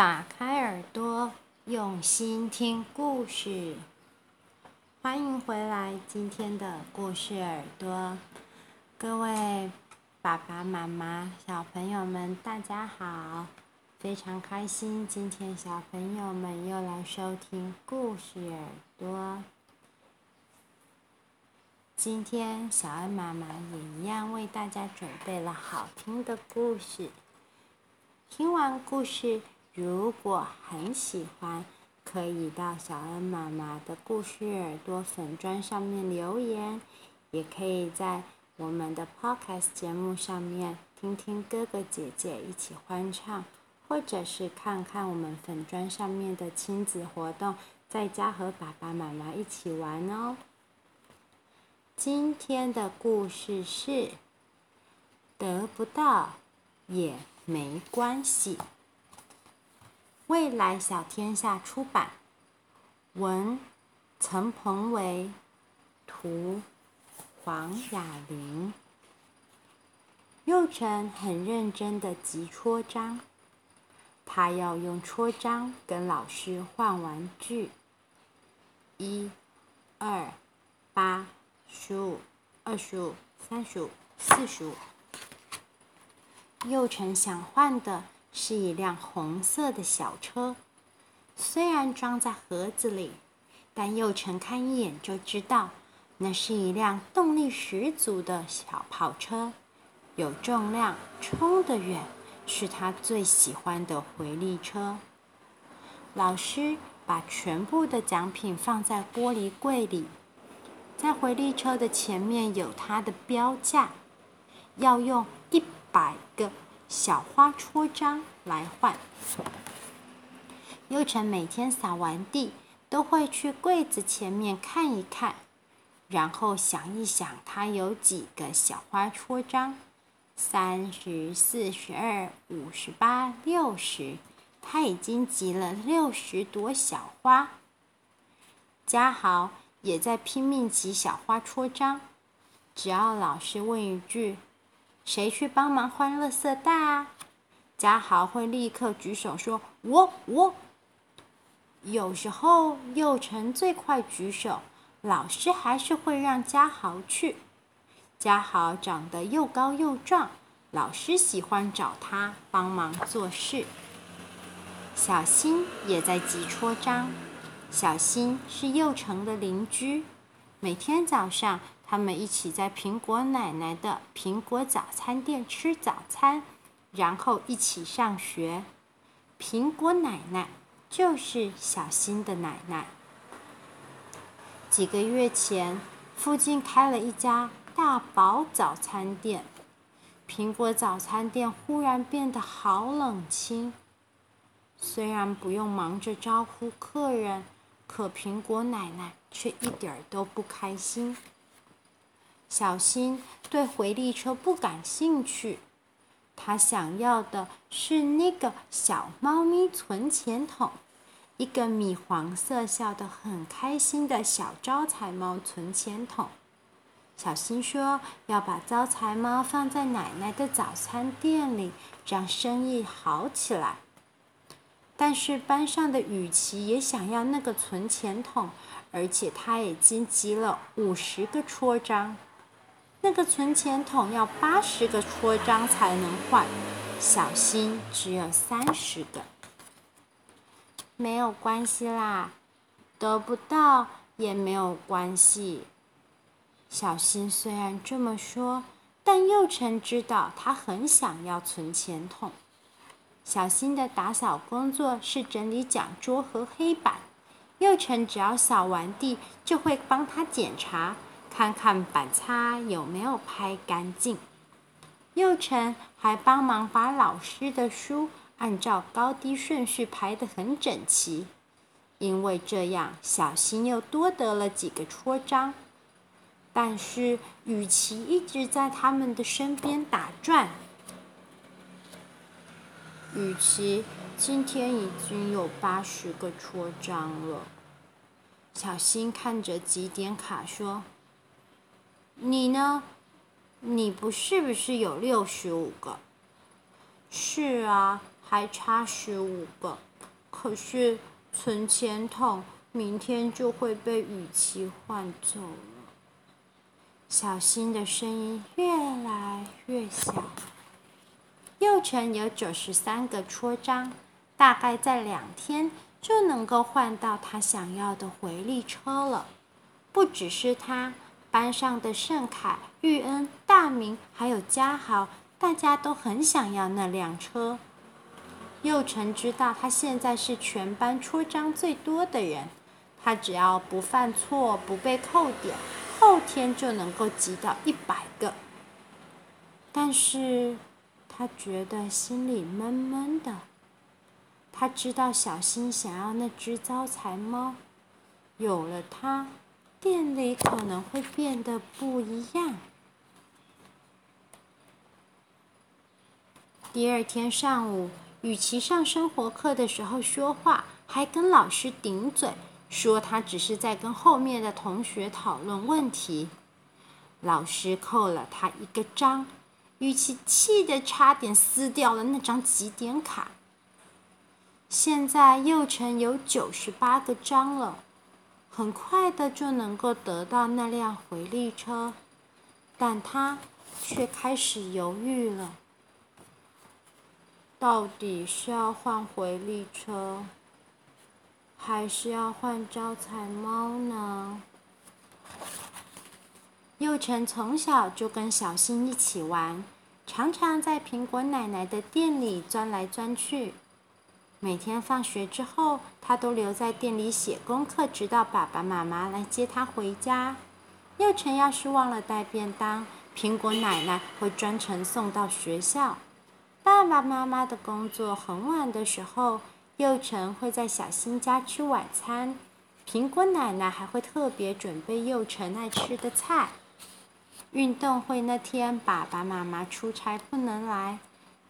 打开耳朵，用心听故事。欢迎回来，今天的故事耳朵，各位爸爸妈妈、小朋友们，大家好！非常开心，今天小朋友们又来收听故事耳朵。今天小恩妈妈也一样为大家准备了好听的故事。听完故事，如果很喜欢，可以到小恩妈妈的故事耳朵粉砖上面留言，也可以在我们的 Podcast 节目上面听听哥哥姐姐一起欢唱，或者是看看我们粉砖上面的亲子活动，在家和爸爸妈妈一起玩哦。今天的故事是得不到也没关系。未来小天下出版，文陈鹏维，图黄雅玲。幼辰很认真的集戳章，他要用戳章跟老师换玩具。一、二、八、十五、二十五、三十五、四十五。幼辰想换的。是一辆红色的小车，虽然装在盒子里，但幼辰看一眼就知道，那是一辆动力十足的小跑车，有重量，冲得远，是他最喜欢的回力车。老师把全部的奖品放在玻璃柜里，在回力车的前面有它的标价，要用一百个。小花戳章来换。幼辰每天扫完地，都会去柜子前面看一看，然后想一想，他有几个小花戳章：三十、四十二、五十八、六十。他已经集了六十朵小花。家豪也在拼命集小花戳章，只要老师问一句。谁去帮忙换垃圾袋啊？嘉豪会立刻举手说：“我我。”有时候幼辰最快举手，老师还是会让嘉豪去。嘉豪长得又高又壮，老师喜欢找他帮忙做事。小新也在集戳章，小新是幼辰的邻居，每天早上。他们一起在苹果奶奶的苹果早餐店吃早餐，然后一起上学。苹果奶奶就是小新的奶奶。几个月前，附近开了一家大宝早餐店，苹果早餐店忽然变得好冷清。虽然不用忙着招呼客人，可苹果奶奶却一点儿都不开心。小新对回力车不感兴趣，他想要的是那个小猫咪存钱筒，一个米黄色、笑得很开心的小招财猫存钱筒。小新说要把招财猫放在奶奶的早餐店里，让生意好起来。但是班上的雨琦也想要那个存钱筒，而且他已经集了五十个戳章。那个存钱筒要八十个戳章才能换，小新只有三十个。没有关系啦，得不到也没有关系。小新虽然这么说，但幼辰知道他很想要存钱筒。小新的打扫工作是整理讲桌和黑板，幼辰只要扫完地，就会帮他检查。看看板擦有没有拍干净。幼辰还帮忙把老师的书按照高低顺序排得很整齐，因为这样小新又多得了几个戳章。但是雨琦一直在他们的身边打转。雨琦今天已经有八十个戳章了。小新看着几点卡说。你呢？你不是不是有六十五个？是啊，还差十五个。可是存钱筒明天就会被雨琦换走了。小新的声音越来越小。幼辰有九十三个戳章，大概在两天就能够换到他想要的回力车了。不只是他，班上的盛凯、玉恩、大明还有嘉豪，大家都很想要那辆车。幼辰知道，他现在是全班出章最多的人。他只要不犯错、不被扣点，后天就能够集到一百个。但是，他觉得心里闷闷的。他知道小新想要那只招财猫，有了它，店里可能会变得不一样。第二天上午。雨琦上生活课的时候说话，还跟老师顶嘴，说他只是在跟后面的同学讨论问题。老师扣了他一个章，雨琦气得差点撕掉了那张集点卡。现在幼辰有九十八个章了，很快的就能够得到那辆回力车，但他却开始犹豫了。到底是要换回力车，还是要换招财猫呢？幼辰从小就跟小新一起玩，常常在苹果奶奶的店里钻来钻去。每天放学之后，他都留在店里写功课，直到爸爸妈妈来接他回家。幼辰要是忘了带便当，苹果奶奶会专程送到学校。爸爸妈妈的工作很晚的时候，幼辰会在小新家吃晚餐。苹果奶奶还会特别准备幼辰爱吃的菜。运动会那天，爸爸妈妈出差不能来，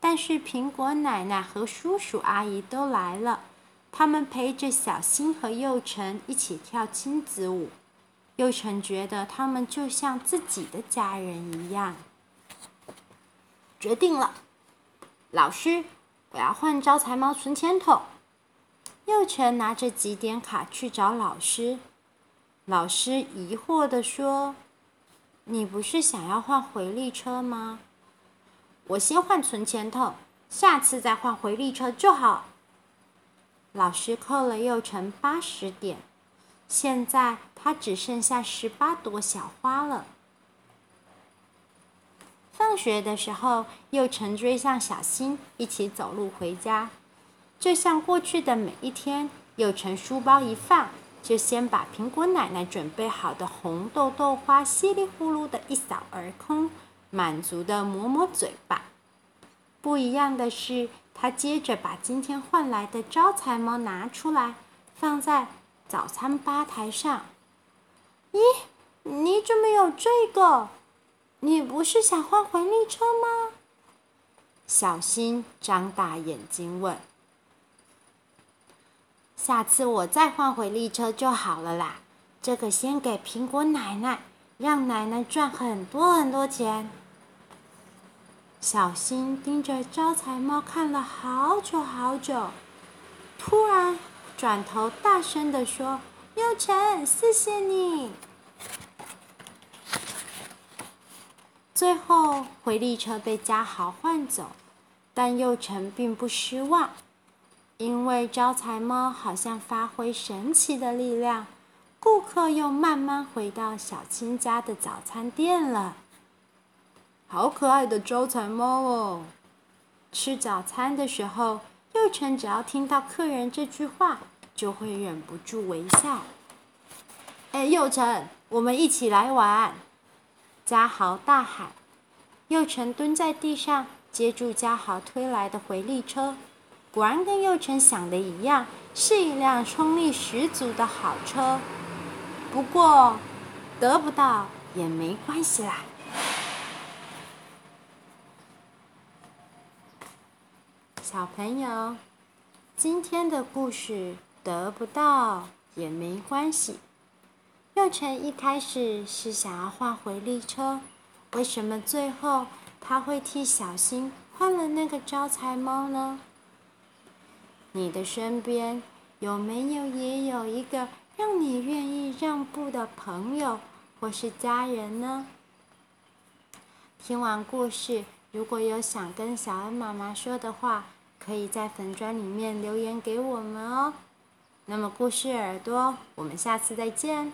但是苹果奶奶和叔叔阿姨都来了。他们陪着小新和幼辰一起跳亲子舞。幼辰觉得他们就像自己的家人一样。决定了。老师，我要换招财猫存钱筒。幼辰拿着集点卡去找老师，老师疑惑地说：“你不是想要换回力车吗？我先换存钱筒，下次再换回力车就好。”老师扣了幼辰八十点，现在他只剩下十八朵小花了。放学的时候，幼辰追上小新，一起走路回家。就像过去的每一天，又成书包一放，就先把苹果奶奶准备好的红豆豆花稀里呼噜的一扫而空，满足的抹抹嘴巴。不一样的是，他接着把今天换来的招财猫拿出来，放在早餐吧台上。咦，你怎么有这个？你不是想换回力车吗？小新张大眼睛问。下次我再换回力车就好了啦。这个先给苹果奶奶，让奶奶赚很多很多钱。小新盯着招财猫看了好久好久，突然转头大声地说：“幼辰，谢谢你。”最后，回力车被嘉豪换走，但幼辰并不失望，因为招财猫好像发挥神奇的力量，顾客又慢慢回到小新家的早餐店了。好可爱的招财猫哦！吃早餐的时候，幼辰只要听到客人这句话，就会忍不住微笑。哎，幼辰，我们一起来玩。嘉豪大喊，幼辰蹲在地上接住嘉豪推来的回力车，果然跟幼辰想的一样，是一辆冲力十足的好车。不过，得不到也没关系啦。小朋友，今天的故事得不到也没关系。幼辰一开始是想要换回力车，为什么最后他会替小新换了那个招财猫呢？你的身边有没有也有一个让你愿意让步的朋友或是家人呢？听完故事，如果有想跟小恩妈妈说的话，可以在粉砖里面留言给我们哦。那么，故事耳朵，我们下次再见。